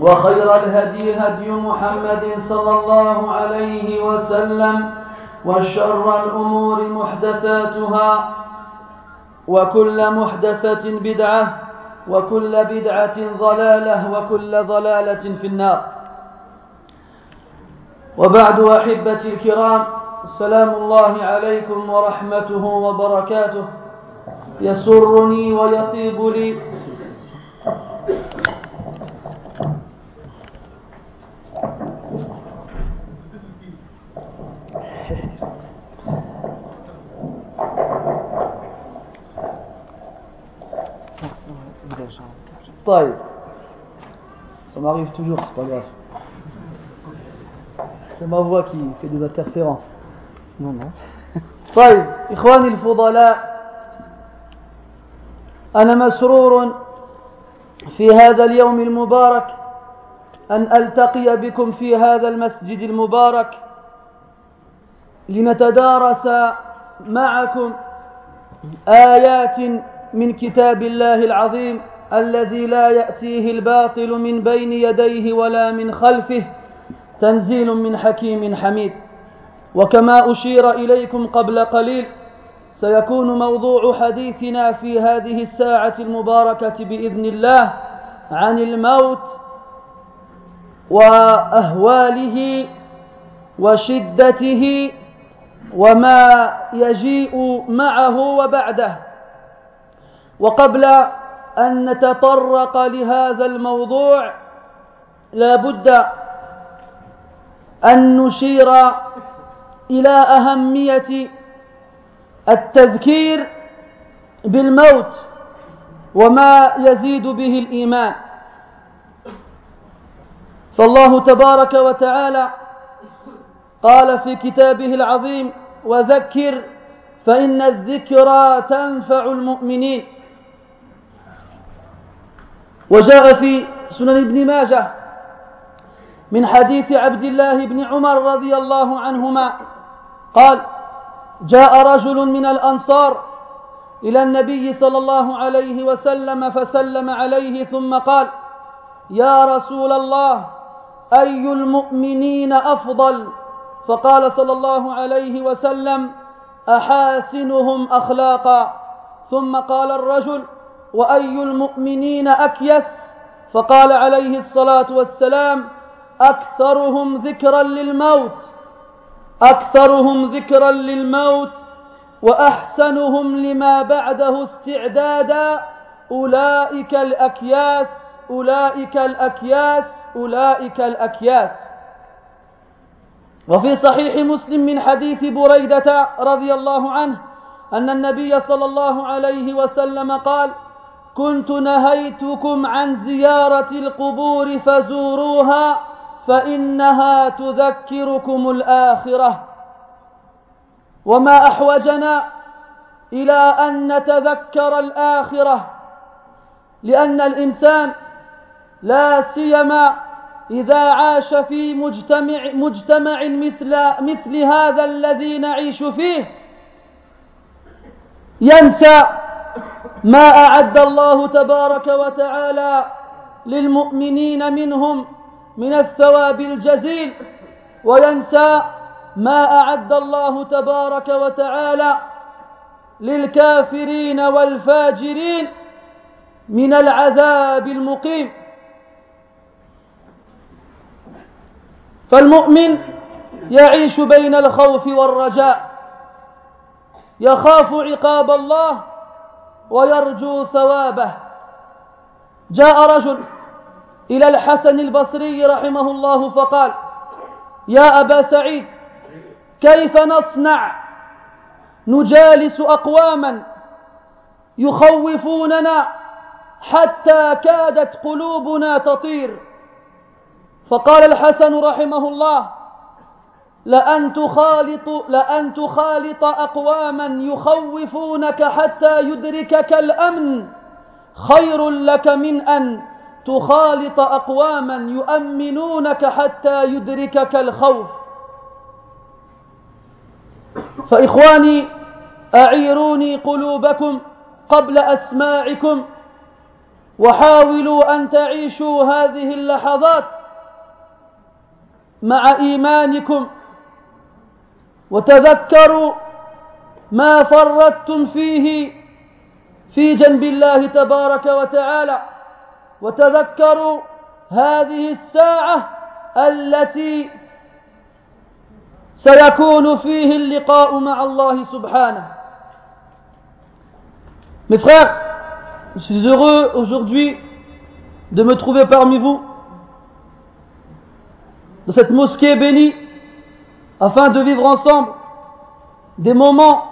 وخير الهدي هدي محمد صلى الله عليه وسلم وشر الأمور محدثاتها وكل محدثة بدعة وكل بدعة ضلالة وكل ضلالة في النار. وبعد أحبتي الكرام سلام الله عليكم ورحمته وبركاته. يسرني ويطيب لي. طيب ça m'arrive toujours, c'est pas grave. C'est ma voix qui fait des interférences. Non, non. طيب إخواني الفضلاء أنا مسرور في هذا اليوم المبارك أن ألتقي بكم في هذا المسجد المبارك لنتدارس معكم آيات من كتاب الله العظيم الذي لا يأتيه الباطل من بين يديه ولا من خلفه تنزيل من حكيم حميد. وكما أشير إليكم قبل قليل سيكون موضوع حديثنا في هذه الساعة المباركة بإذن الله عن الموت وأهواله وشدته وما يجيء معه وبعده. وقبل أن نتطرق لهذا الموضوع لا بد أن نشير إلى أهمية التذكير بالموت وما يزيد به الإيمان. فالله تبارك وتعالى قال في كتابه العظيم وذكر فإن الذكرى تنفع المؤمنين. وجاء في سنن ابن ماجه من حديث عبد الله بن عمر رضي الله عنهما قال جاء رجل من الأنصار إلى النبي صلى الله عليه وسلم فسلم عليه ثم قال يا رسول الله أي المؤمنين أفضل؟ فقال صلى الله عليه وسلم أحاسنهم أخلاقا. ثم قال الرجل وأي المؤمنين أكيس؟ فقال عليه الصلاة والسلام أكثرهم ذكرا للموت أكثرهم ذكرا للموت وأحسنهم لما بعده استعدادا أولئك الأكياس أولئك الأكياس أولئك الأكياس. وفي صحيح مسلم من حديث بريدة رضي الله عنه أن النبي صلى الله عليه وسلم قال كنت نهيتكم عن زيارة القبور فزوروها فإنها تذكركم الآخرة. وما أحوجنا إلى أن نتذكر الآخرة لأن الإنسان لا سيما إذا عاش في مجتمع, مجتمع مثل, مثل هذا الذي نعيش فيه ينسى ما أعد الله تبارك وتعالى للمؤمنين منهم من الثواب الجزيل وينسى ما أعد الله تبارك وتعالى للكافرين والفاجرين من العذاب المقيم. فالمؤمن يعيش بين الخوف والرجاء يخاف عقاب الله ويرجو ثوابه. جاء رجل إلى الحسن البصري رحمه الله فقال يا أبا سعيد كيف نصنع؟ نجالس أقواما يخوفوننا حتى كادت قلوبنا تطير. فقال الحسن رحمه الله لأن تخالط, لأن تخالط أقواما يخوفونك حتى يدركك الأمن. خير لك من أن تخالط أقواما يؤمنونك حتى يدركك الخوف. فإخواني أعيروني قلوبكم قبل أسماعكم وحاولوا أن تعيشوا هذه اللحظات مع إيمانكم وتذكروا ما فرطتم فيه في جنب الله تبارك وتعالى. وتذكروا هذه الساعة التي سيكون فيه اللقاء مع الله سبحانه. Mes frères, je suis heureux aujourd'hui de me trouver parmi vous dans cette mosquée bénie afin de vivre ensemble des moments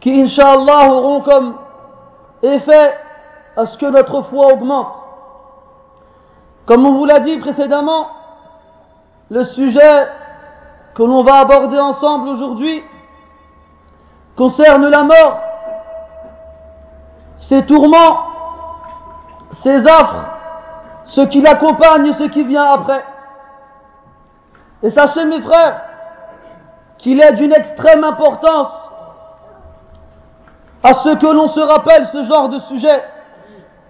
qui, Inch'Allah, auront comme effet à ce que notre foi augmente. Comme on vous l'a dit précédemment, le sujet que l'on va aborder ensemble aujourd'hui concerne la mort, ses tourments, ses affres, ce qui l'accompagne ce qui vient après. Et sachez mes frères qu'il est d'une extrême importance à ce que l'on se rappelle ce genre de sujet,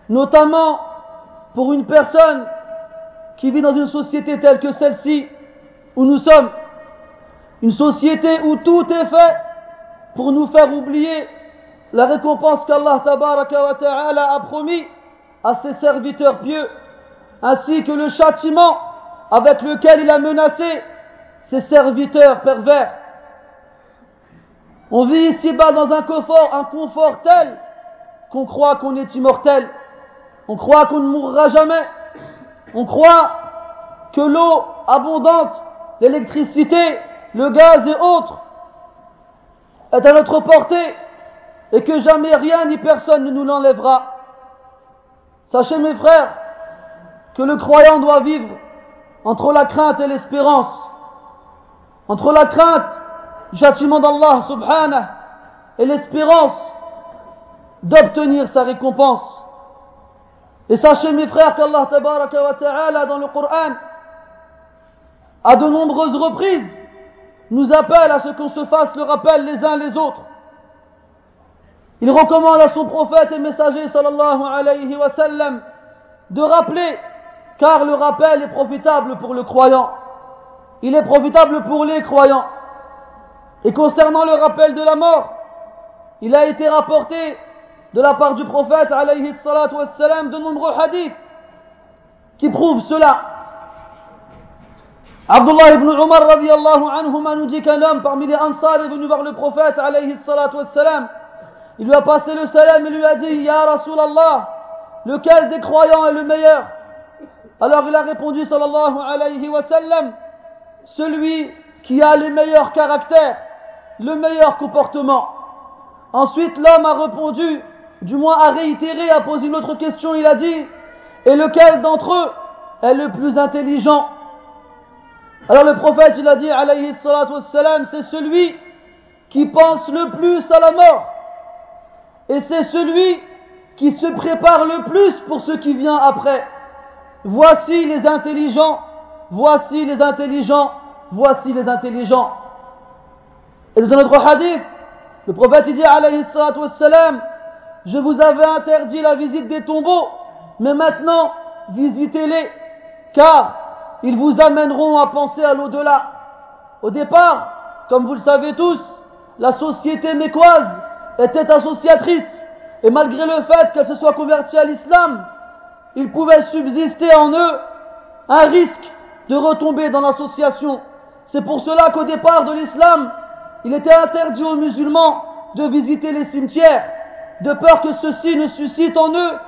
notamment pour une personne qui vit dans une société telle que celle-ci, où nous sommes, une société où tout est fait pour nous faire oublier la récompense qu'Allah a promis à ses serviteurs pieux, ainsi que le châtiment avec lequel il a menacé ses serviteurs pervers. On vit ici-bas dans un confort, un confort tel qu'on croit qu'on est immortel. On croit qu'on ne mourra jamais. On croit que l'eau abondante, l'électricité, le gaz et autres est à notre portée et que jamais rien ni personne ne nous l'enlèvera. Sachez mes frères que le croyant doit vivre entre la crainte et l'espérance, entre la crainte du châtiment d'Allah subhanahu et l'espérance d'obtenir sa récompense. Et sachez mes frères qu'Allah ta'ala dans le Coran à de nombreuses reprises nous appelle à ce qu'on se fasse le rappel les uns les autres. Il recommande à son prophète et messager sallallahu alayhi wa sallam de rappeler car le rappel est profitable pour le croyant. Il est profitable pour les croyants. Et concernant le rappel de la mort, il a été rapporté de la part du prophète alayhi de nombreux hadiths qui prouvent cela. Abdullah ibn Umar radiallahu anhuma nous dit qu'un homme parmi les Ansar est venu voir le prophète alayhi wassalam. Il lui a passé le salam et lui a dit Ya Rasulallah, lequel des croyants est le meilleur? Alors il a répondu sallallahu alayhi wa sallam Celui qui a les meilleurs caractères, le meilleur comportement. Ensuite, l'homme a répondu, du moins a réitéré, a posé une autre question, il a dit, et lequel d'entre eux est le plus intelligent? Alors le prophète, il a dit, alayhi salatu c'est celui qui pense le plus à la mort. Et c'est celui qui se prépare le plus pour ce qui vient après. Voici les intelligents, voici les intelligents, voici les intelligents. Et dans un autre hadith, le prophète dit alayhi wassalam, je vous avais interdit la visite des tombeaux, mais maintenant visitez-les, car ils vous amèneront à penser à l'au-delà. Au départ, comme vous le savez tous, la société mécoise était associatrice, et malgré le fait qu'elle se soit convertie à l'islam, il pouvait subsister en eux un risque de retomber dans l'association. C'est pour cela qu'au départ de l'islam, il était interdit aux musulmans de visiter les cimetières, de peur que ceux-ci ne suscitent en eux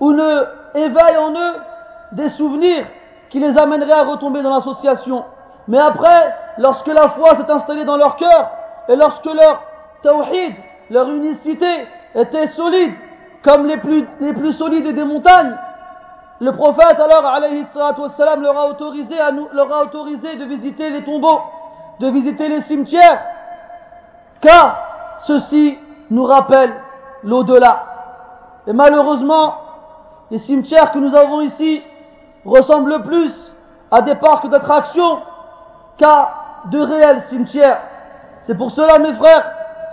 ou ne éveillent en eux des souvenirs qui les amèneraient à retomber dans l'association. Mais après, lorsque la foi s'est installée dans leur cœur et lorsque leur tawhid, leur unicité était solide, comme les plus, les plus solides des montagnes, le prophète alors, alayhi wassalam, leur a autorisé à nous, leur a autorisé de visiter les tombeaux, de visiter les cimetières, car ceci nous rappelle l'au-delà. Et malheureusement, les cimetières que nous avons ici ressemblent plus à des parcs d'attractions qu'à de réels cimetières. C'est pour cela, mes frères,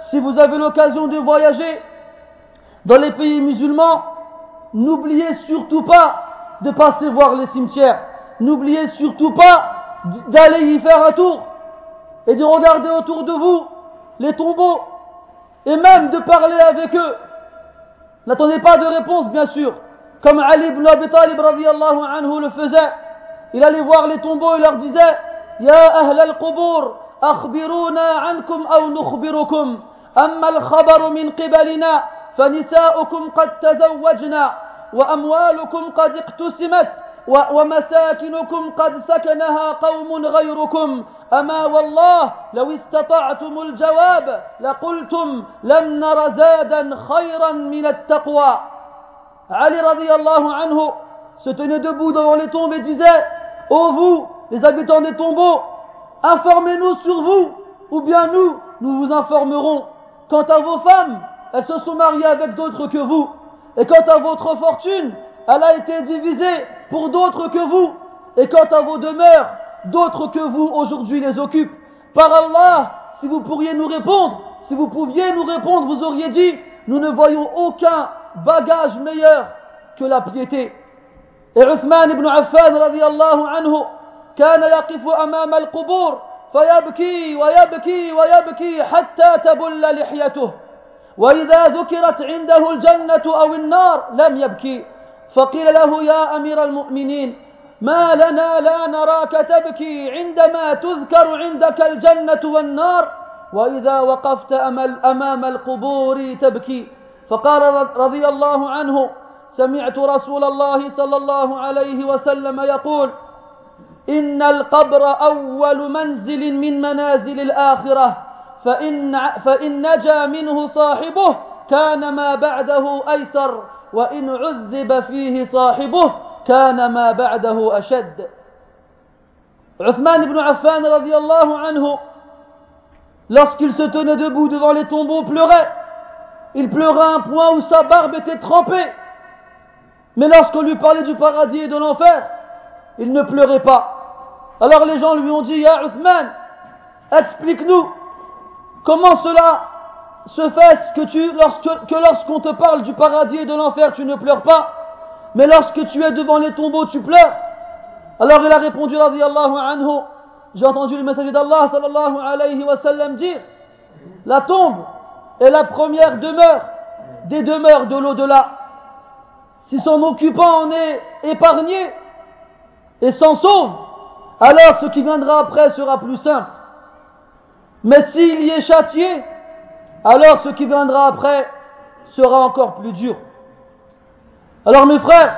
si vous avez l'occasion de voyager dans les pays musulmans, n'oubliez surtout pas de passer voir les cimetières. N'oubliez surtout pas d'aller y faire un tour et de regarder autour de vous les tombeaux et même de parler avec eux. N'attendez pas de réponse, bien sûr. Comme Ali ibn Abi Talib anhu le faisait, il allait voir les tombeaux et leur disait Ya ahl al-qubur, akhbiruna ankum aw nukhbirukum, amma al-khabaru min qibalina. فنساؤكم قد تزوجنا وأموالكم قد اقتسمت ومساكنكم قد سكنها قوم غيركم أما والله لو استطعتم الجواب لقلتم لم نر زادا خيرا من التقوى علي رضي الله عنه se tenait debout devant les tombes et disait Ô oh vous, les habitants des tombeaux, informez-nous sur vous, ou bien nous, nous vous informerons. Quant à vos femmes, elles se sont mariées avec d'autres que vous. Et quant à votre fortune, elle a été divisée pour d'autres que vous. Et quant à vos demeures, d'autres que vous aujourd'hui les occupent. Par Allah, si vous pourriez nous répondre, si vous pouviez nous répondre, vous auriez dit, nous ne voyons aucun bagage meilleur que la piété. Et Uthman ibn Affan radiallahu anhu, كان يقف أمام القبور فيبكي ويبكي ويبكي حتى تبل لحيته وإذا ذكرت عنده الجنة أو النار لم يبكي. فقيل له يا أمير المؤمنين ما لنا لا نراك تبكي عندما تذكر عندك الجنة والنار وإذا وقفت أمام القبور تبكي. فقال رضي الله عنه سمعت رسول الله صلى الله عليه وسلم يقول إن القبر أول منزل من منازل الآخرة. فإن, فإن نجا منه صاحبه كان ما بعده أيسر وإن عذب فيه صاحبه كان ما بعده أشد عثمان بن عفان رضي الله عنه lorsqu'il se tenait debout devant les tombeaux pleurait il pleurait à un point où sa barbe était trempée mais lorsqu'on lui parlait du paradis et de l'enfer il ne pleurait pas alors les gens lui ont dit Ya Uthman explique-nous comment cela se fait que, que lorsqu'on te parle du paradis et de l'enfer, tu ne pleures pas, mais lorsque tu es devant les tombeaux, tu pleures? Alors il a répondu, anhu, j'ai entendu le messager d'Allah, sallallahu alayhi wa dire, la tombe est la première demeure des demeures de l'au-delà. Si son occupant en est épargné et s'en sauve, alors ce qui viendra après sera plus simple. Mais s'il y est châtié, alors ce qui viendra après sera encore plus dur. Alors mes frères,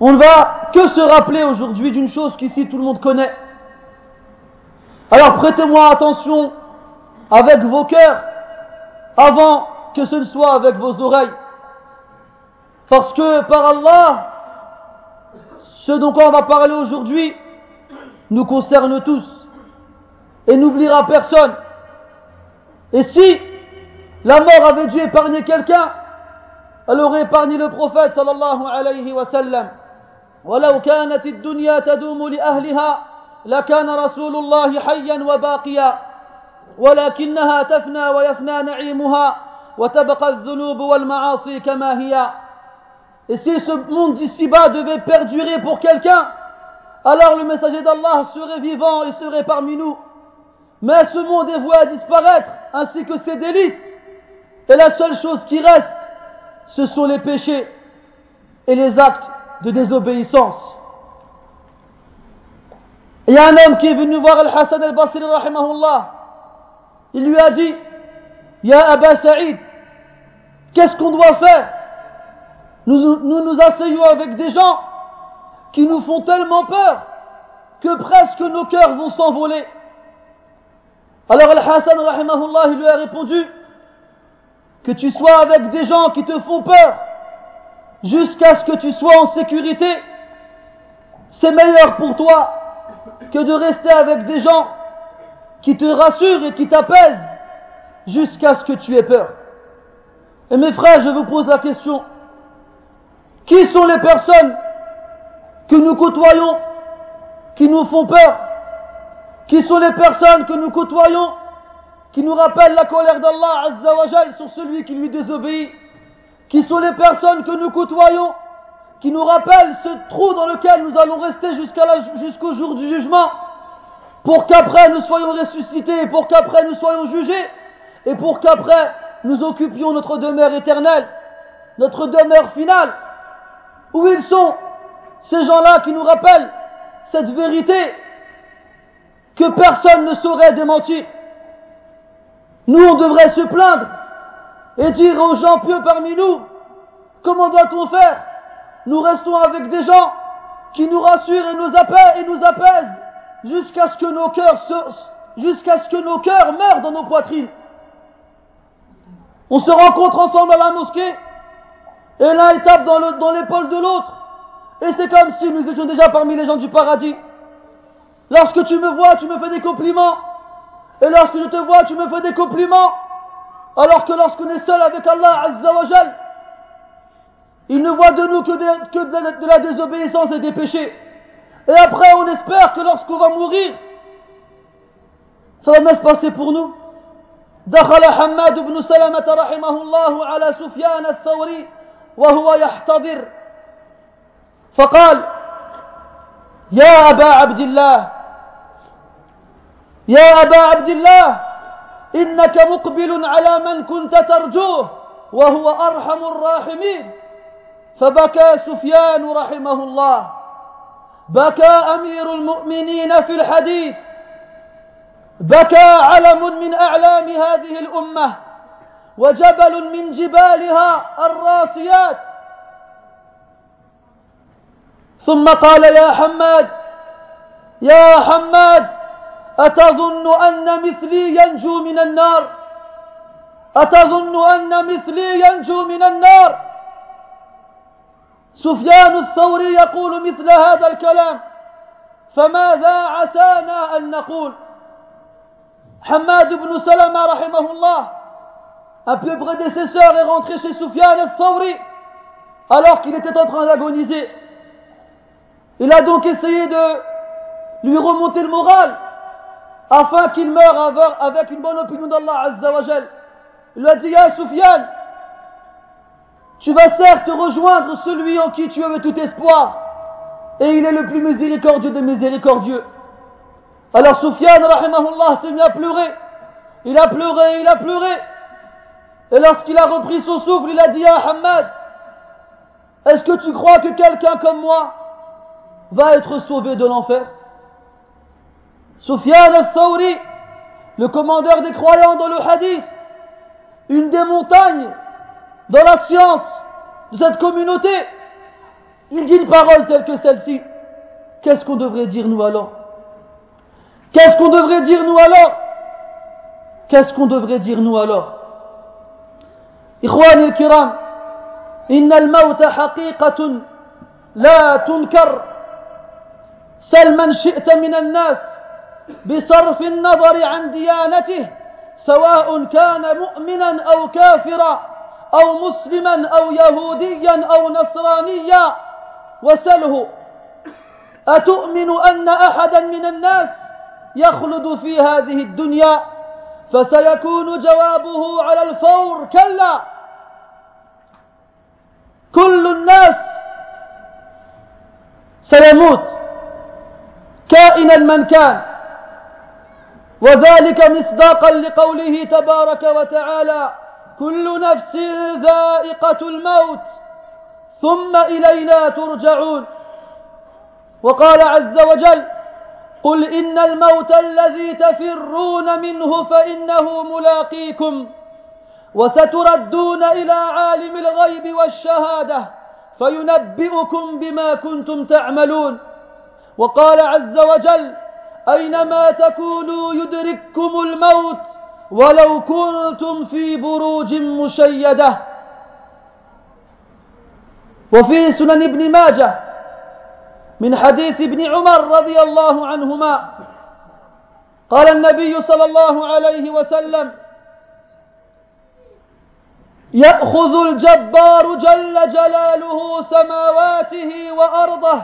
on ne va que se rappeler aujourd'hui d'une chose qu'ici tout le monde connaît. Alors prêtez-moi attention avec vos cœurs avant que ce ne soit avec vos oreilles. Parce que par Allah, ce dont on va parler aujourd'hui nous concerne tous et n'oubliera personne. Et si la mort avait dû épargner quelqu'un, elle aurait épargné le prophète sallallahu alayhi wa sallam. ولو كانت الدنيا تدوم لأهلها لكان رسول الله حيا وباقيا ولكنها تفنى ويفنى نعيمها وتبقى الذنوب والمعاصي كما هي Et si ce monde d'ici-bas devait perdurer pour quelqu'un, alors le messager d'Allah serait vivant et serait parmi nous. Mais ce monde est voué à disparaître, ainsi que ses délices. Et la seule chose qui reste, ce sont les péchés et les actes de désobéissance. Il y a un homme qui est venu voir Al-Hassan al-Basri, rahimahullah. Il lui a dit, Ya Abba Saïd, qu'est-ce qu'on doit faire? Nous, nous nous asseyons avec des gens qui nous font tellement peur que presque nos cœurs vont s'envoler. Alors Al-Hassan, rahimahullah, lui a répondu, que tu sois avec des gens qui te font peur jusqu'à ce que tu sois en sécurité, c'est meilleur pour toi que de rester avec des gens qui te rassurent et qui t'apaisent jusqu'à ce que tu aies peur. Et mes frères, je vous pose la question, qui sont les personnes que nous côtoyons qui nous font peur? Qui sont les personnes que nous côtoyons qui nous rappellent la colère d'Allah Azzawajal sur celui qui lui désobéit? Qui sont les personnes que nous côtoyons qui nous rappellent ce trou dans lequel nous allons rester jusqu'au jour du jugement? Pour qu'après nous soyons ressuscités, pour qu'après nous soyons jugés, et pour qu'après nous occupions notre demeure éternelle, notre demeure finale. Où ils sont Ces gens-là qui nous rappellent cette vérité que personne ne saurait démentir. Nous, on devrait se plaindre et dire aux gens pieux parmi nous, comment doit-on faire? Nous restons avec des gens qui nous rassurent et nous apaisent, jusqu'à ce que nos cœurs jusqu'à ce que nos cœurs meurent dans nos poitrines. On se rencontre ensemble à la mosquée et l'un tape dans l'épaule de l'autre et c'est comme si nous étions déjà parmi les gens du paradis. Lorsque tu me vois, tu me fais des compliments. Et lorsque je te vois, tu me fais des compliments. Alors que lorsqu'on est seul avec Allah Azzawajal, il ne voit de nous que, de, la désobéissance et des péchés. Et après, on espère que lorsqu'on va mourir, ça va bien se passer pour nous. دخل حماد بن سلمة رحمه الله على سفيان الثوري وهو يحتضر فقال يا أبا عبد الله يا أبا عبد الله إنك مقبل على من كنت ترجوه وهو أرحم الراحمين. فبكى سفيان رحمه الله. بكى أمير المؤمنين في الحديث. بكى علم من أعلام هذه الأمة وجبل من جبالها الراسيات. ثم قال يا حماد يا حماد أتظن أن مثلي ينجو من النار أتظن أن مثلي ينجو من النار سفيان الثوري يقول مثل هذا الكلام فماذا عسانا أن نقول حماد بن سلمة رحمه الله un peu prédécesseur est rentré chez Soufiane al-Thawri alors qu'il était en train d'agoniser. Il a donc essayé de lui remonter le moral afin qu'il meure avec une bonne opinion d'Allah Azzawajal. Il lui a dit, Ya Soufiane, tu vas certes rejoindre celui en qui tu avais tout espoir, et il est le plus miséricordieux des miséricordieux. Alors Soufiane, rahimahullah, s'est mis à pleurer. Il a pleuré, il a pleuré. Et lorsqu'il a repris son souffle, il a dit à Hamad, est-ce que tu crois que quelqu'un comme moi va être sauvé de l'enfer? Soufiane al-Thawri, le commandeur des croyants dans le hadith, une des montagnes dans la science de cette communauté, il dit une parole telle que celle-ci. Qu'est-ce qu'on devrait dire nous alors Qu'est-ce qu'on devrait dire nous alors Qu'est-ce qu'on devrait dire nous alors إخواني الكرام إن الموت حقيقة لا تنكر سل من شئت من الناس بصرف النظر عن ديانته سواء كان مؤمنا أو كافرا أو مسلما أو يهوديا أو نصرانيا. وسله أتؤمن أن أحدا من الناس يخلد في هذه الدنيا؟ فسيكون جوابه على الفور كلا. كل الناس سيموت كائنا من كان. وذلك مصداقا لقوله تبارك وتعالى كل نفس ذائقة الموت ثم إلينا ترجعون. وقال عز وجل قل إن الموت الذي تفرون منه فإنه ملاقيكم وستردون إلى عالم الغيب والشهادة فينبئكم بما كنتم تعملون. وقال عز وجل أينما تكونوا يدرككم الموت ولو كنتم في بروج مشيدة. وفي سنن ابن ماجه من حديث ابن عمر رضي الله عنهما قال النبي صلى الله عليه وسلم يأخذ الجبار جل جلاله سماواته وأرضه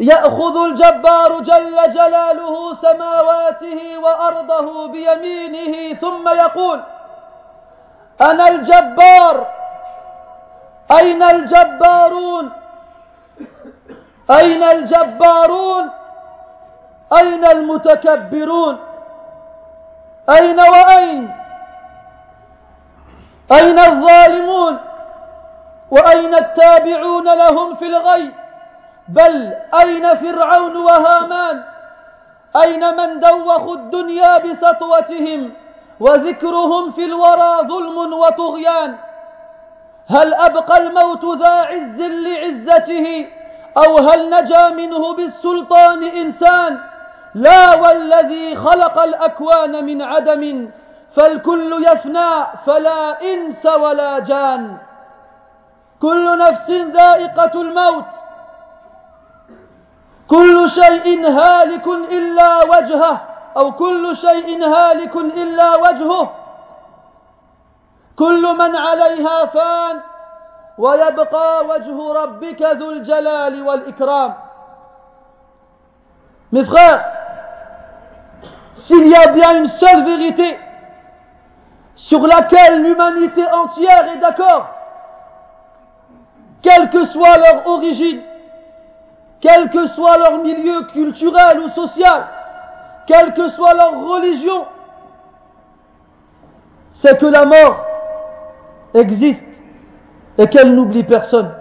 يأخذ الجبار جل جلاله سماواته وأرضه بيمينه ثم يقول أنا الجبار أين الجبارون؟ أين الجبارون؟ أين المتكبرون؟ أين وأين؟ أين الظالمون؟ وأين التابعون لهم في الغي بل أين فرعون وهامان؟ أين من دوخوا الدنيا بسطوتهم وذكرهم في الورى ظلم وطغيان؟ هل أبقى الموت ذا عز لعزته؟ أو هل نجا منه بالسلطان إنسان؟ لا والذي خلق الأكوان من عدم فالكل يفنى فلا إنس ولا جان. كل نفس ذائقة الموت كل شيء هالك إلا وجهه أو كل شيء هالك إلا وجهه كل من عليها فان ويبقى وجه ربك ذو الجلال والإكرام Mes frères, s'il y a bien une seule vérité sur laquelle l'humanité entière est d'accord, quelle que soit leur origine, quel que soit leur milieu culturel ou social, quelle que soit leur religion, c'est que la mort existe et qu'elle n'oublie personne.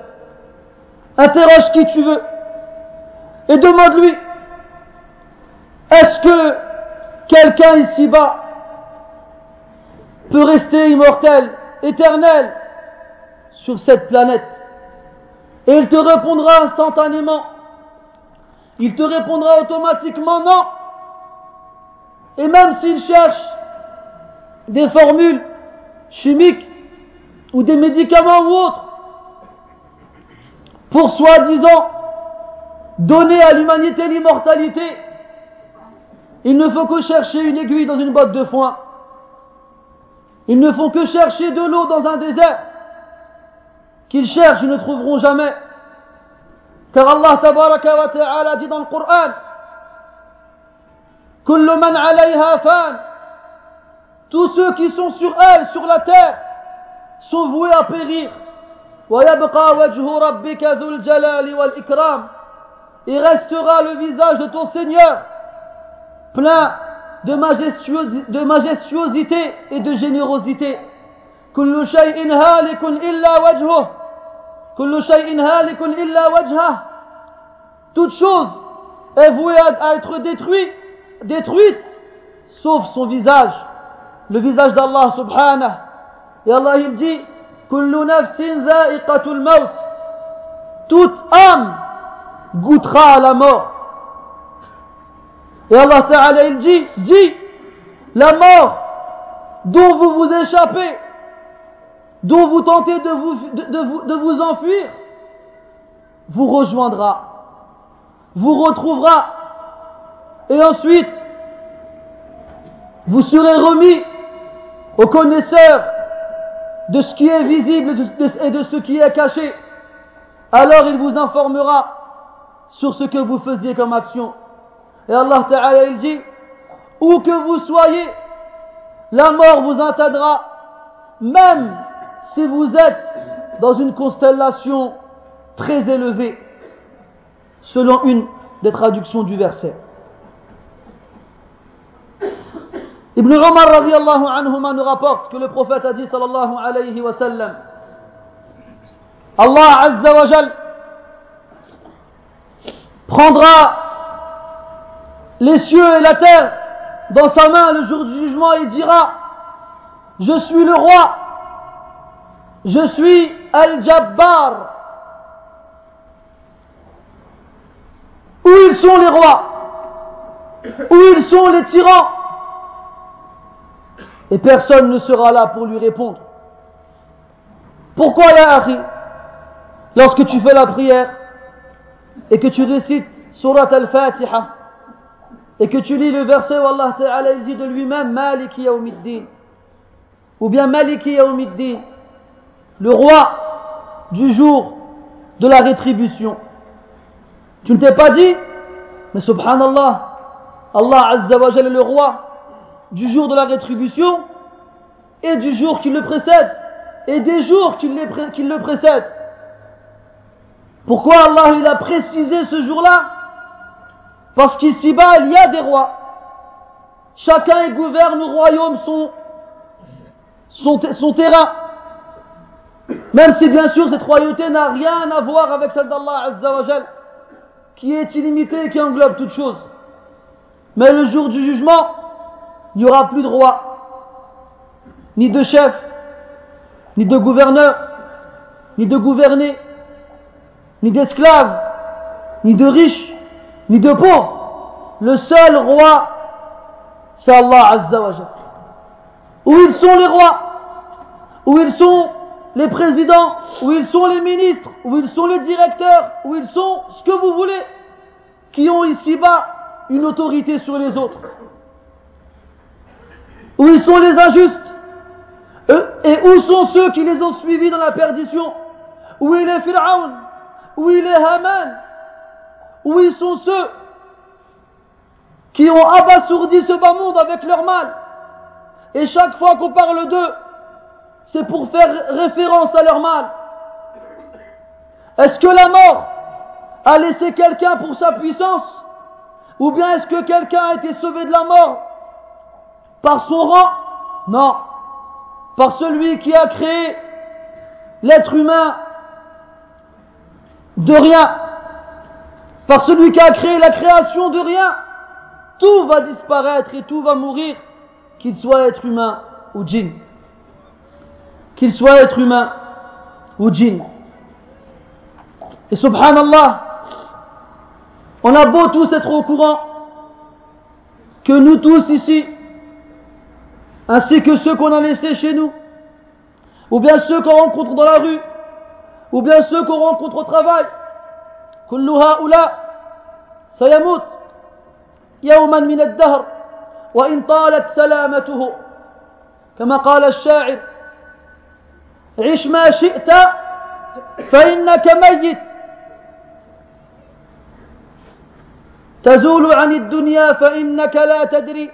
Interroge qui tu veux et demande-lui, est-ce que quelqu'un ici-bas peut rester immortel, éternel sur cette planète? Et il te répondra instantanément. Il te répondra automatiquement non. Et même s'il cherche des formules chimiques ou des médicaments ou autres pour soi-disant donner à l'humanité l'immortalité, il ne faut que chercher une aiguille dans une botte de foin. Ils ne font que chercher de l'eau dans un désert. Qu'ils cherchent, ils ne trouveront jamais. Car Allah tabaraka wa ta'ala dit dans le Coran Kullu man alayha fan Tous ceux qui sont sur elle, sur la terre, sont voués à périr. ويبقى وجه ربك ذو الجلال والإكرام Il restera le visage de ton Seigneur plein de, majestuosité, de majestuosité et de générosité. كل شيء هالك إلا وجهه toute chose est vouée à, être détruite, détruite, sauf son visage, le visage d'Allah subhanahu. Et Allah il dit, toute âme goûtera à la mort. Et Allah Ta'ala il dit, dit, la mort dont vous vous échappez, dont vous tentez de vous, de, vous, de vous enfuir, vous rejoindra, vous retrouvera, et ensuite, vous serez remis aux connaisseurs de ce qui est visible et de ce qui est caché. Alors il vous informera sur ce que vous faisiez comme action. Et Allah Ta'ala dit, où que vous soyez, la mort vous atteindra, même si vous êtes dans une constellation très élevée, selon une des traductions du verset. Ibn Omar radiallahu anhuma nous rapporte que le prophète a dit sallallahu alayhi wa sallam Allah azza wa jal prendra les cieux et la terre dans sa main le jour du jugement et dira Je suis le roi, je suis Al-Jabbar. Où ils sont les rois? Où ils sont les tyrans? Et personne ne sera là pour lui répondre. Pourquoi ya Akhi? Lorsque tu fais la prière et que tu récites Surat al-Fatiha et que tu lis le verset où Allah dit de lui-même Maliki Yawmiddin. Ou bien Maliki Yawmiddin le roi du jour de la rétribution tu ne t'es pas dit mais subhanallah Allah Azza wa Jalla est le roi du jour de la rétribution et du jour qui le précède et des jours qui, le précèdent pourquoi Allah il a précisé ce jour-là? Parce qu'ici-bas, il y a des rois. Chacun gouverne au royaume son, son, terrain. Même si bien sûr cette royauté n'a rien à voir avec celle d'Allah Azzawajal, qui est illimitée et qui englobe toutes choses. Mais le jour du jugement, il n'y aura plus de roi, ni de chef, ni de gouverneur, ni de gouverné, ni d'esclaves, ni de riches, ni de pauvres. Le seul roi, c'est Allah Azza wa Où ils sont les rois? Où ils sont les présidents Où ils sont les ministres Où ils sont les directeurs Où ils sont ce que vous voulez Qui ont ici-bas une autorité sur les autres. Où ils sont les injustes. Et où sont ceux qui les ont suivis dans la perdition? Où il est Pharaon Où il est Haman? Où ils sont ceux qui ont abasourdi ce bas monde avec leur mal? Et chaque fois qu'on parle d'eux, c'est pour faire référence à leur mal. Est-ce que la mort a laissé quelqu'un pour sa puissance? Ou bien est-ce que quelqu'un a été sauvé de la mort par son rang? Non. Par celui qui a créé l'être humain de rien par celui qui a créé la création de rien, tout va disparaître et tout va mourir, qu'il soit être humain ou djinn Qu'il soit être humain ou djinn. Et subhanallah, on a beau tous être au courant que nous tous ici, ainsi que ceux qu'on a laissés chez nous, ou bien ceux qu'on rencontre dans la rue, ou bien ceux qu'on rencontre au travail, كل هؤلاء سيموت يوما من الدهر وإن طالت سلامته كما قال الشاعر عش ما شئت فإنك ميت. تزول عن الدنيا فإنك لا تدري.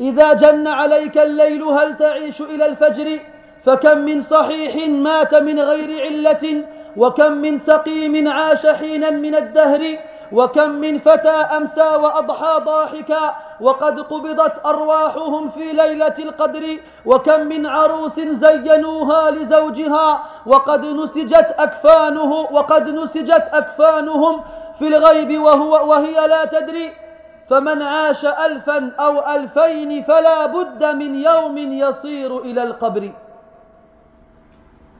إذا جن عليك الليل هل تعيش إلى الفجر؟ فكم من صحيح مات من غير علة وكم من سقيم عاش حينا من الدهر؟ وكم من فتى أمسى وأضحى ضاحكا وقد قبضت أرواحهم في ليلة القدر وكم من عروس زينوها لزوجها وقد نسجت أكفانه وقد نسجت أكفانهم في الغيب وهو وهي لا تدري فمن عاش ألفا أو ألفين فلا بد من يوم يصير إلى القبر.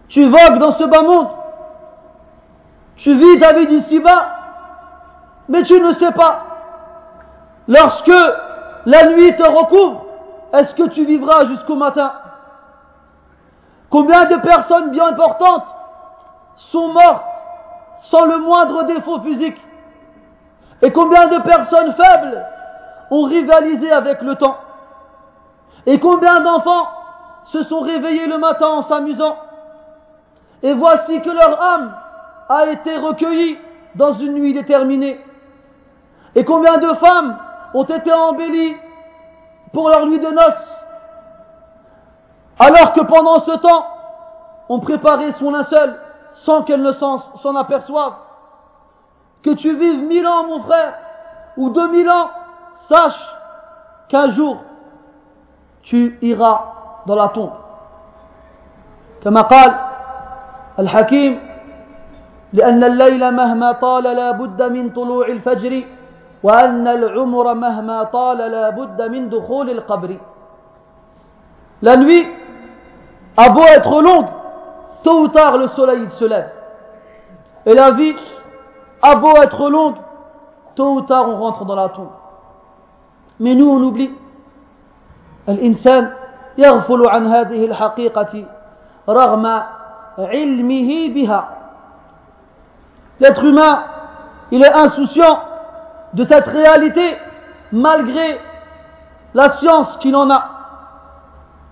Tu vogues dans ce bas monde. Tu vis ta vie d'ici-bas, mais tu ne sais pas. Lorsque la nuit te recouvre, est-ce que tu vivras jusqu'au matin? Combien de personnes bien importantes sont mortes sans le moindre défaut physique? Et combien de personnes faibles ont rivalisé avec le temps? Et combien d'enfants se sont réveillés le matin en s'amusant? Et voici que leur âme a été recueillie dans une nuit déterminée. Et combien de femmes ont été embellies pour leur nuit de noces alors que pendant ce temps, on préparait son linceul sans qu'elle ne s'en aperçoive. Que tu vives mille ans, mon frère, ou deux mille ans, sache qu'un jour, tu iras dans la tombe. كما قال الحكيم لأن الليل مهما طال لا بد من طلوع الفجر وأن العمر مهما طال لا بد من دخول القبر La nuit a beau être longue, tôt ou tard le soleil se lève. Et la vie a beau être longue, tôt ou tard on rentre dans la tombe. Mais nous on oublie. الإنسان يغفل عن هذه الحقيقة رغم علمه بها. L'être humain, il est insouciant de cette réalité malgré la science qu'il en a.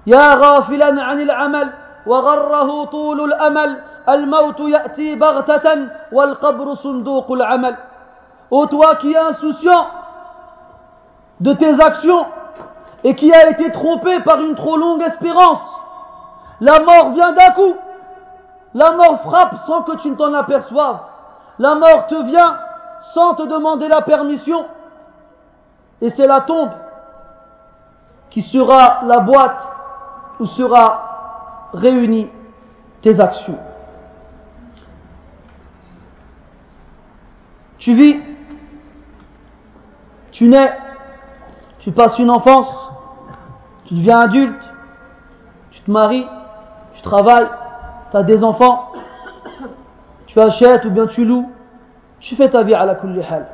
يا غافلا عن العمل وغره طول الامل الموت ياتي بغته والقبر صندوق العمل ô toi qui es insouciant de tes actions et qui a été trompé par une trop longue espérance la mort vient d'un coup la mort frappe sans que tu ne t'en aperçoives la mort te vient sans te demander la permission et c'est la tombe qui sera la boîte où sera réunie tes actions. Tu vis, tu nais, tu passes une enfance, tu deviens adulte, tu te maries, tu travailles, tu as des enfants, tu achètes ou bien tu loues, tu fais ta vie à la kulli hal.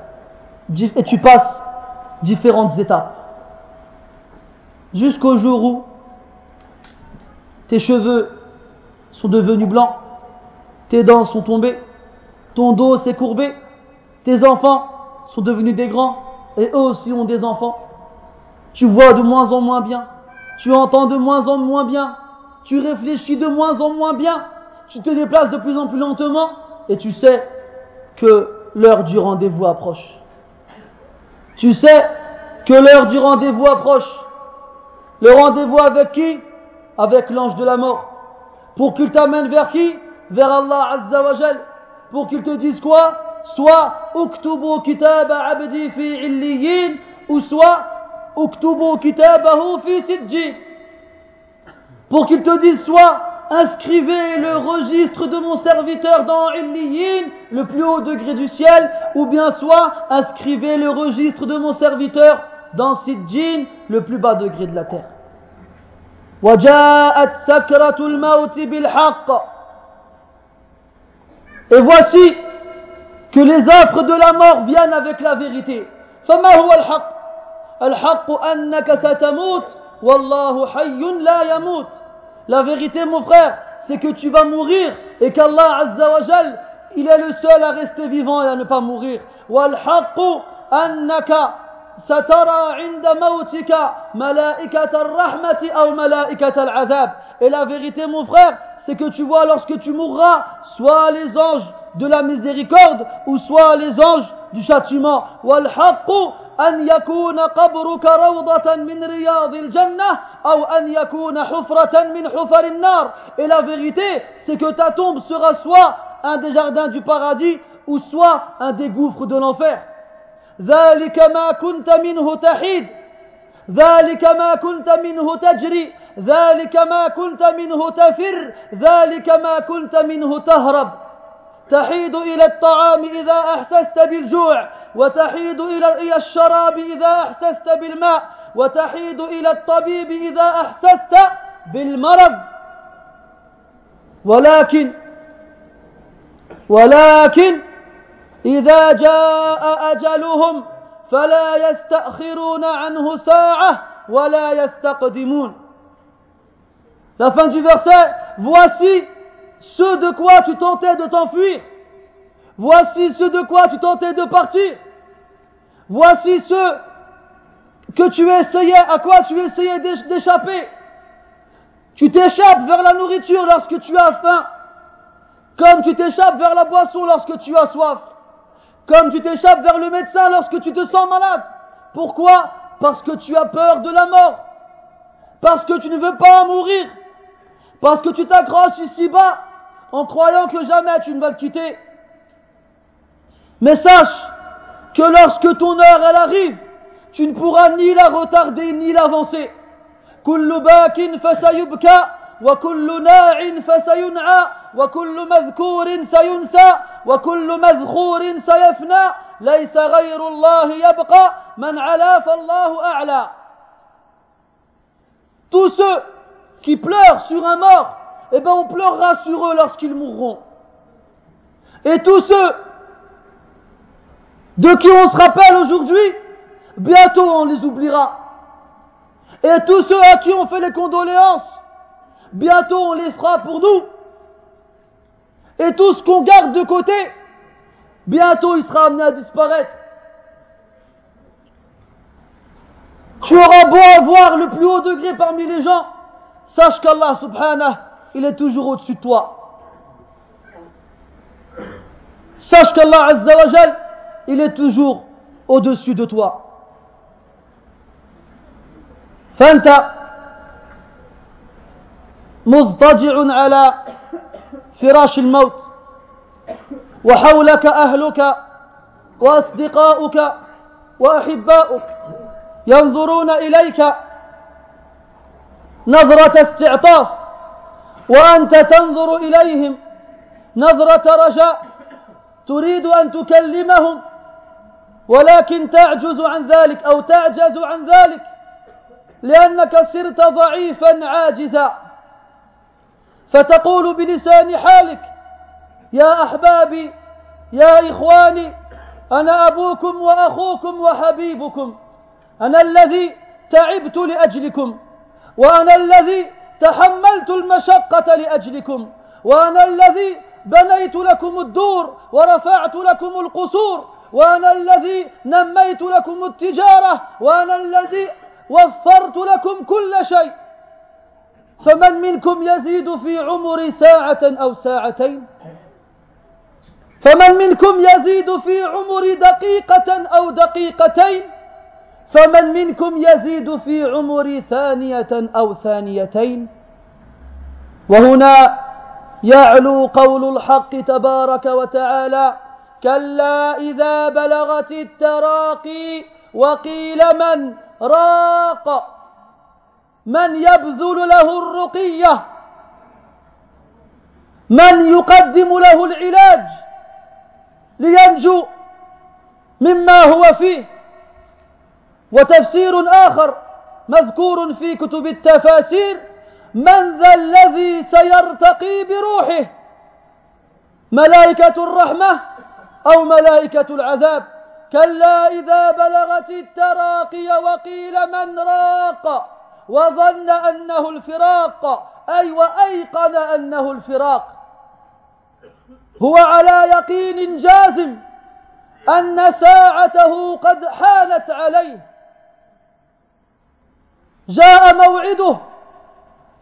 Et tu passes différentes étapes. Jusqu'au jour où tes cheveux sont devenus blancs, tes dents sont tombées, ton dos s'est courbé, tes enfants sont devenus des grands, et eux aussi ont des enfants. Tu vois de moins en moins bien, tu entends de moins en moins bien, tu réfléchis de moins en moins bien, tu te déplaces de plus en plus lentement, et tu sais que l'heure du rendez-vous approche. Tu sais que l'heure du rendez-vous approche. Le rendez-vous avec qui? Avec l'ange de la mort. Pour qu'il t'amène vers qui? Vers Allah Azza wa. Pour qu'il te dise quoi? Soit uktubu kitaba abdi fi illiyin ou soit uktubu kitabahu fi sijjin. Pour qu'il te dise soit inscrivez le registre de mon serviteur dans Illiyin, le plus haut degré du ciel, ou bien soit inscrivez le registre de mon serviteur dans Sijjin, le plus bas degré de la terre. وجاءت سكرة الموت بالحق Et voici que les affres de la mort viennent avec la vérité. فما هو الحق؟ الحق أنك ستموت والله حي لا يموت. La vérité, mon frère, c'est que tu vas mourir et qu'Allah Azza wa Jal, il est le seul à rester vivant et à ne pas mourir. والحق أنك سترى عند موتك ملائكة الرحمة أو ملائكة العذاب Et la vérité, mon frère, c'est que tu vois lorsque tu mourras, soit les anges de la miséricorde ou soit les anges du châtiment. والحق أن يكون قبرك روضة من رياض الجنة أو أن يكون حفرة من حفر النار. Et la vérité, c'est que ta tombe sera soit un des jardins du paradis ou soit un des gouffres de l'enfer. ذلك ما كنت منه تحيد. ذلك ما كنت منه تجري. ذلك ما كنت منه تفر. ذلك ما كنت منه تهرب. تحيد إلى الطعام إذا أحسست بالجوع. وتحيد إلى الشراب إذا أحسست بالماء وتحيد إلى الطبيب إذا أحسست بالمرض. ولكن ولكن إذا جاء أجلهم فلا يستأخرون عنه ساعة ولا يستقدمون. La fin du verset, voici ce de quoi tu tentais de t'enfuir. Voici ce de quoi tu tentais de partir. Voici ce que tu essayais, à quoi tu essayais d'échapper. Tu t'échappes vers la nourriture lorsque tu as faim, comme tu t'échappes vers la boisson lorsque tu as soif, comme tu t'échappes vers le médecin lorsque tu te sens malade. Pourquoi? Parce que tu as peur de la mort, parce que tu ne veux pas mourir, parce que tu t'accroches ici-bas en croyant que jamais tu ne vas le quitter. Mais sache que lorsque ton heure elle arrive, tu ne pourras ni la retarder ni l'avancer. كل باك فسيبكى وكل ناع فسينعى وكل مذكور سينسى وكل مذخور سيفنى ليس غير الله يبقى من علا فالله أعلى Tous ceux qui pleurent sur un mort, eh bien on pleurera sur eux lorsqu'ils mourront. Et tous ceux de qui on se rappelle aujourd'hui, bientôt on les oubliera. Et tous ceux à qui on fait les condoléances, bientôt on les fera pour nous. Et tout ce qu'on garde de côté, bientôt il sera amené à disparaître. Tu auras beau avoir le plus haut degré parmi les gens, sache qu'Allah subhanahu, il est toujours au-dessus de toi. Sache qu'Allah azza wa il est toujours au-dessus de toi. فأنت مضطجع على فراش الموت وحولك أهلك وأصدقاؤك وأحباؤك ينظرون إليك نظرة استعطاف وأنت تنظر إليهم نظرة رجاء تريد أن تكلمهم ولكن تعجز عن ذلك أو تعجز عن ذلك لأنك صرت ضعيفا عاجزا. فتقول بلسان حالك يا أحبابي يا إخواني أنا أبوكم وأخوكم وحبيبكم. أنا الذي تعبت لأجلكم وأنا الذي تحملت المشقة لأجلكم وأنا الذي بنيت لكم الدور ورفعت لكم القصور. وأنا الذي نميت لكم التجارة وأنا الذي وفرت لكم كل شيء. فمن منكم يزيد في عمري ساعة أو ساعتين؟ فمن منكم يزيد في عمري دقيقة أو دقيقتين؟ فمن منكم يزيد في عمري ثانية أو ثانيتين؟ وهنا يعلو قول الحق تبارك وتعالى كلا إذا بلغت التراقي وقيل من راق من يبذل له الرقية من يقدم له العلاج لينجو مما هو فيه. وتفسير آخر مذكور في كتب التفاسير من ذا الذي سيرتقي بروحه؟ ملائكة الرحمة أو ملائكة العذاب كلا إذا بلغت التراقي وقيل من راق وظن أنه الفراق أي وأيقن أنه الفراق. هو على يقين جازم أن ساعته قد حانت عليه. جاء موعده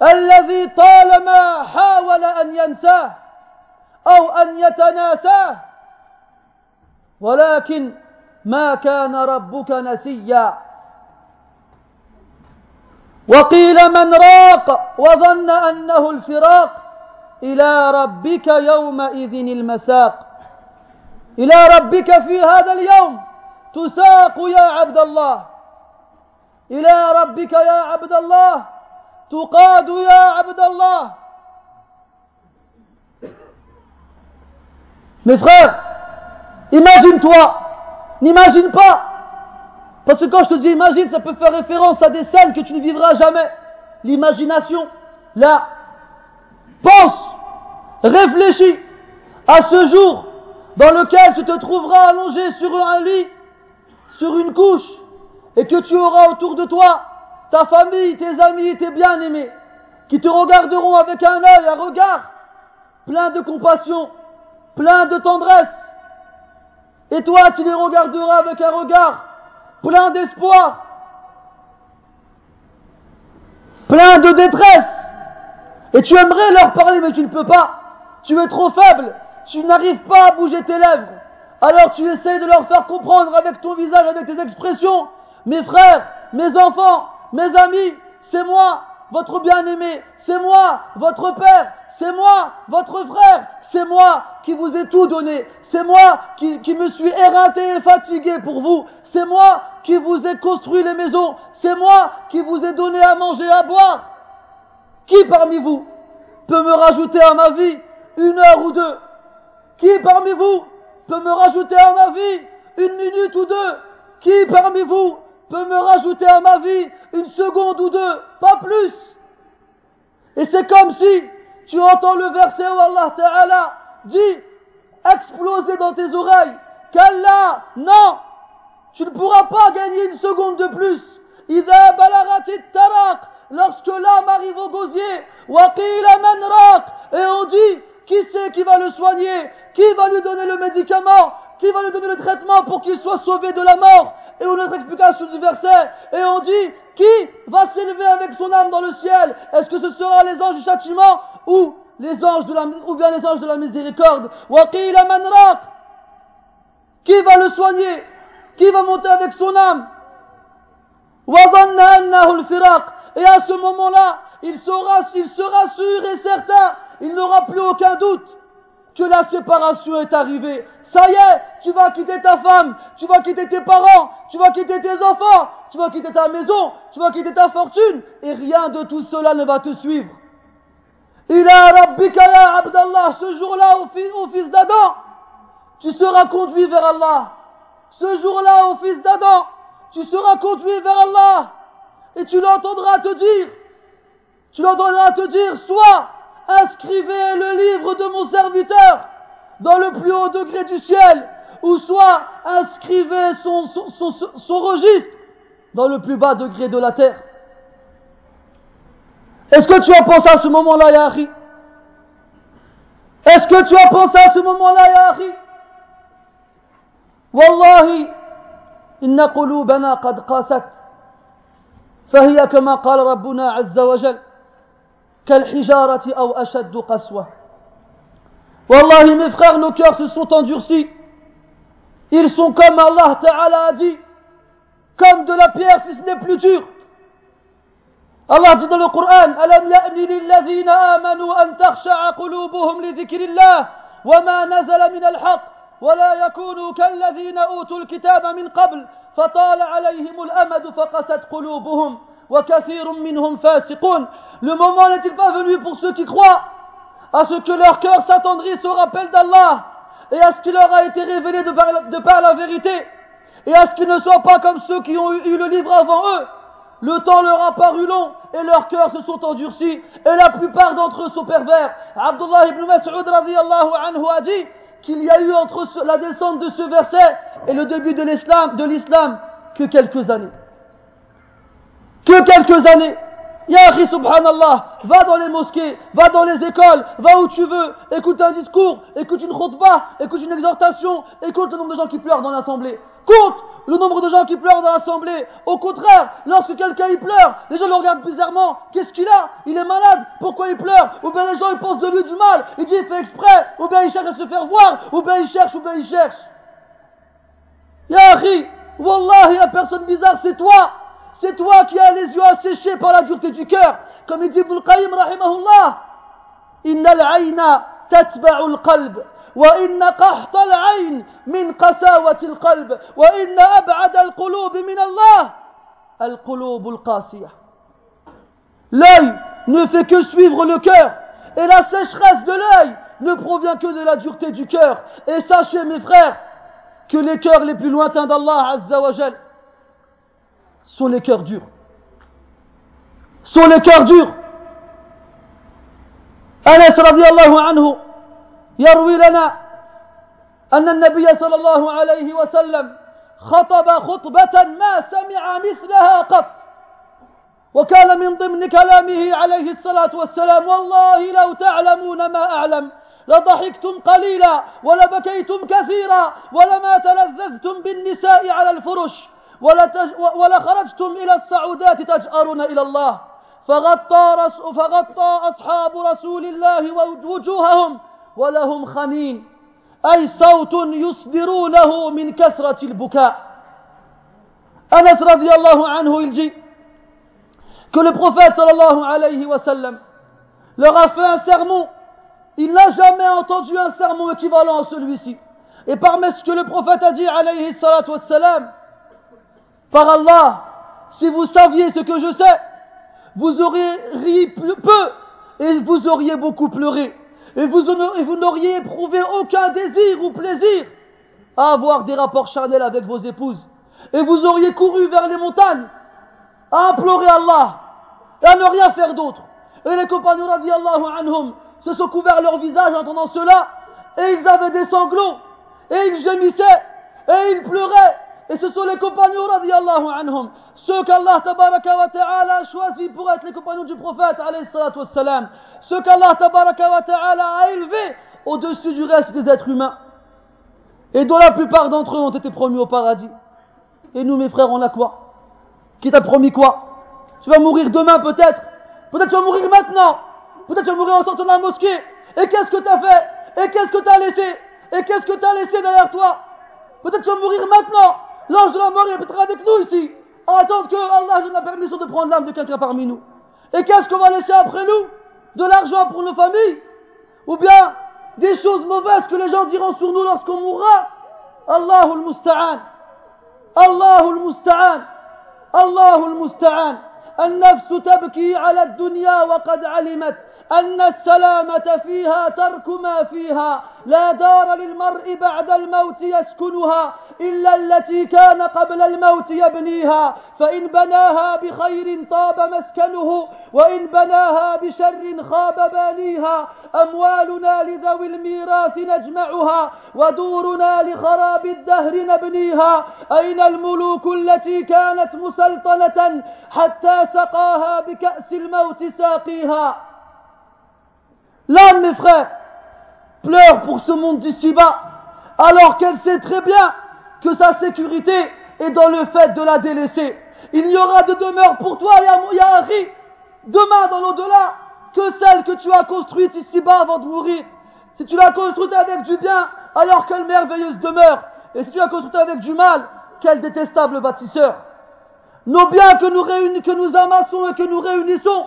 الذي طالما حاول أن ينساه أو أن يتناساه. ولكن ما كان ربك نسيا. وقيل من راق وظن أنه الفراق إلى ربك يومئذ المساق. إلى ربك في هذا اليوم تساق يا عبد الله. إلى ربك يا عبد الله تقاد يا عبد الله. Mes frères, imagine-toi, n'imagine pas, parce que quand je te dis imagine, ça peut faire référence à des scènes que tu ne vivras jamais. L'imagination, là, pense, réfléchis à ce jour dans lequel tu te trouveras allongé sur un lit, sur une couche, et que tu auras autour de toi ta famille, tes amis, tes bien-aimés, qui te regarderont avec un œil, un regard plein de compassion, plein de tendresse. Et toi, tu les regarderas avec un regard plein d'espoir, plein de détresse. Et tu aimerais leur parler, mais tu ne peux pas. Tu es trop faible. Tu n'arrives pas à bouger tes lèvres. Alors tu essaies de leur faire comprendre avec ton visage, avec tes expressions, mes frères, mes enfants, mes amis, c'est moi, votre bien-aimé, c'est moi, votre père, c'est moi, votre frère, c'est moi qui vous ai tout donné, c'est moi qui, qui, me suis éreinté et fatigué pour vous, c'est moi qui vous ai construit les maisons, c'est moi qui vous ai donné à manger, à boire. Qui parmi vous peut me rajouter à ma vie une heure ou deux? Qui parmi vous peut me rajouter à ma vie une minute ou deux? Qui parmi vous peut me rajouter à ma vie une seconde ou deux? Pas plus. Et c'est comme si tu entends le verset où Allah Ta'ala dit exploser dans tes oreilles. qu'Allah, non tu ne pourras pas gagner une seconde de plus. Lorsque l'âme arrive au gosier, et on dit, qui c'est qui va le soigner? Qui va lui donner le médicament? Qui va lui donner le traitement pour qu'il soit sauvé de la mort? Et une autre explication du verset, et on dit, qui va s'élever avec son âme dans le ciel? Est-ce que ce sera les anges du châtiment? Ou les anges de la, ou bien les anges de la miséricorde. Qui va le soigner? Qui va monter avec son âme? Et à ce moment-là, il sera, il sera sûr et certain, il n'aura plus aucun doute que la séparation est arrivée. Ça y est, tu vas quitter ta femme, tu vas quitter tes parents, tu vas quitter tes enfants, tu vas quitter ta maison, tu vas quitter ta fortune, et rien de tout cela ne va te suivre. Il a Rabbika ya Abdallah, ce jour-là au fils, d'Adam, tu seras conduit vers Allah. Ce jour-là au fils d'Adam, tu seras conduit vers Allah et tu l'entendras te dire, tu l'entendras te dire, soit inscrivez le livre de mon serviteur dans le plus haut degré du ciel, ou soit inscrivez son, son, son, registre dans le plus bas degré de la terre. Est-ce que tu as pensé à ce moment-là, Yahri Est-ce que tu as pensé à ce moment-là, Yahri Wallahi, إن قلوبنا قد قاست فهي كما قال ربنا عز وجل كالحجارة أو أشد قسوة Wallahi mes frères, nos cœurs se sont endurcis. Ils sont comme Allah Ta'ala a dit, comme de la pierre si ce n'est plus dur. Dit dans le Coran, ألم يأن للذين آمنوا أن تخشع قلوبهم لذكر الله وما نزل من الحق ولا يكونوا كالذين أوتوا الكتاب من قبل فطال عليهم الأمد فقست قلوبهم وكثير منهم فاسقون Le moment n'est-il pas venu pour ceux qui croient à ce que leur cœur s'attendrisse au rappel d'Allah et à ce qui leur a été révélé de par, de par la vérité et à ce qu'ils ne soient pas comme ceux qui ont eu, eu le livre avant eux. Le temps leur a paru long et leurs cœurs se sont endurcis et la plupart d'entre eux sont pervers. Abdullah ibn Mas'ud anhu a dit qu'il y a eu entre la descente de ce verset et le début de l'islam, de l'islam, que quelques années. Que quelques années. Ya subhanallah, va dans les mosquées, va dans les écoles, va où tu veux, écoute un discours, écoute une khutbah, écoute une exhortation, écoute le nombre de gens qui pleurent dans l'assemblée. Compte le nombre de gens qui pleurent dans l'assemblée. Au contraire, lorsque quelqu'un y pleure, les gens le regardent bizarrement. Qu'est-ce qu'il a? Il est malade. Pourquoi il pleure? Ou bien les gens ils pensent de lui du mal. Il dit il fait exprès. Ou bien il cherche à se faire voir. Ou bien il cherche, ou bien il cherche. Ya akhi, Wallah, la personne bizarre, c'est toi. C'est toi qui as les yeux asséchés par la dureté du cœur. Comme il dit Ibn rahimahullah. Inna al-qalb. وإن قحط العين من قساوة القلب وإن أبعد القلوب من الله القلوب القاسية L'œil ne fait que suivre le cœur et la sécheresse de l'œil ne provient que de la dureté du cœur. Et sachez mes frères que les cœurs les plus lointains d'Allah Azza wa Jal sont les cœurs durs. Sont les cœurs durs. Anas radiallahu anhu يروي لنا أن النبي صلى الله عليه وسلم خطب خطبة ما سمع مثلها قط. وكان من ضمن كلامه عليه الصلاة والسلام والله لو تعلمون ما أعلم لضحكتم قليلا ولبكيتم كثيرا ولما تلذذتم بالنساء على الفرش ولخرجتم إلى الصعودات تجأرون إلى الله. فغطى, فغطى أصحاب رسول الله وجوههم ولهم خمين أي صوت يصدرونه من كثرة البكاء أنس رضي الله عنه il dit que le prophète sallallahu alayhi wa sallam leur a fait un sermon il n'a jamais entendu un sermon équivalent à celui-ci et parmi ce que le prophète a dit alayhi salatu wassalam par Allah si vous saviez ce que je sais vous auriez ri peu et vous auriez beaucoup pleuré et vous n'auriez éprouvé aucun désir ou plaisir à avoir des rapports charnels avec vos épouses. Et vous auriez couru vers les montagnes à implorer Allah et à ne rien faire d'autre. Et les compagnons radiallahu anhum se sont couverts leur visage en entendant cela et ils avaient des sanglots et ils gémissaient et ils pleuraient et ce sont les compagnons radiallahu anhum, ceux qu'Allah tabaraka wa ta'ala a choisis pour être les compagnons du prophète alayhi ceux qu'Allah a élevés au-dessus du reste des êtres humains, et dont la plupart d'entre eux ont été promis au paradis. Et nous mes frères on a quoi? Qui t'a promis quoi? Tu vas mourir demain peut-être, peut-être tu vas mourir maintenant, peut-être tu vas mourir en sortant de la mosquée, et qu'est-ce que tu as fait? Et qu'est-ce que tu as laissé? Et qu'est-ce que tu as laissé derrière toi? Peut-être tu vas mourir maintenant, L'ange de la mort, il être avec nous ici, à attendre que Allah donne la permission de prendre l'âme de quelqu'un parmi nous. Et qu'est-ce qu'on va laisser après nous De l'argent pour nos familles Ou bien des choses mauvaises que les gens diront sur nous lorsqu'on mourra Allahul Musta'an. Allahul Musta'an. Allahul Musta'an. النفس تبكي على الدنيا وقد علمت أن السلامة فيها ترك ما فيها لا دار للمرء بعد الموت يسكنها إلا التي كان قبل الموت يبنيها. فإن بناها بخير طاب مسكنه وإن بناها بشر خاب بانيها. أموالنا لذوي الميراث نجمعها ودورنا لخراب الدهر نبنيها. أين الملوك التي كانت مسلطنة حتى سقاها بكأس الموت ساقيها؟ L'âme, mes frères, pleure pour ce monde d'ici-bas, alors qu'elle sait très bien que sa sécurité est dans le fait de la délaisser. Il y aura de demeure pour toi, Yahri, demain dans l'au-delà, que celle que tu as construite ici-bas avant de mourir. Si tu l'as construite avec du bien, alors quelle merveilleuse demeure. Et si tu l'as construite avec du mal, quel détestable bâtisseur. Nos biens que nous, que nous amassons et que nous réunissons,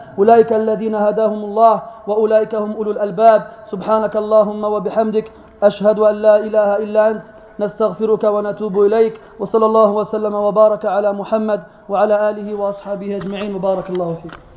أولئك الذين هداهم الله وأولئك هم أولو الألباب. سبحانك اللهم وبحمدك أشهد أن لا إله إلا أنت نستغفرك ونتوب إليك وصلى الله وسلم وبارك على محمد وعلى آله وأصحابه أجمعين. وبارك الله فيك.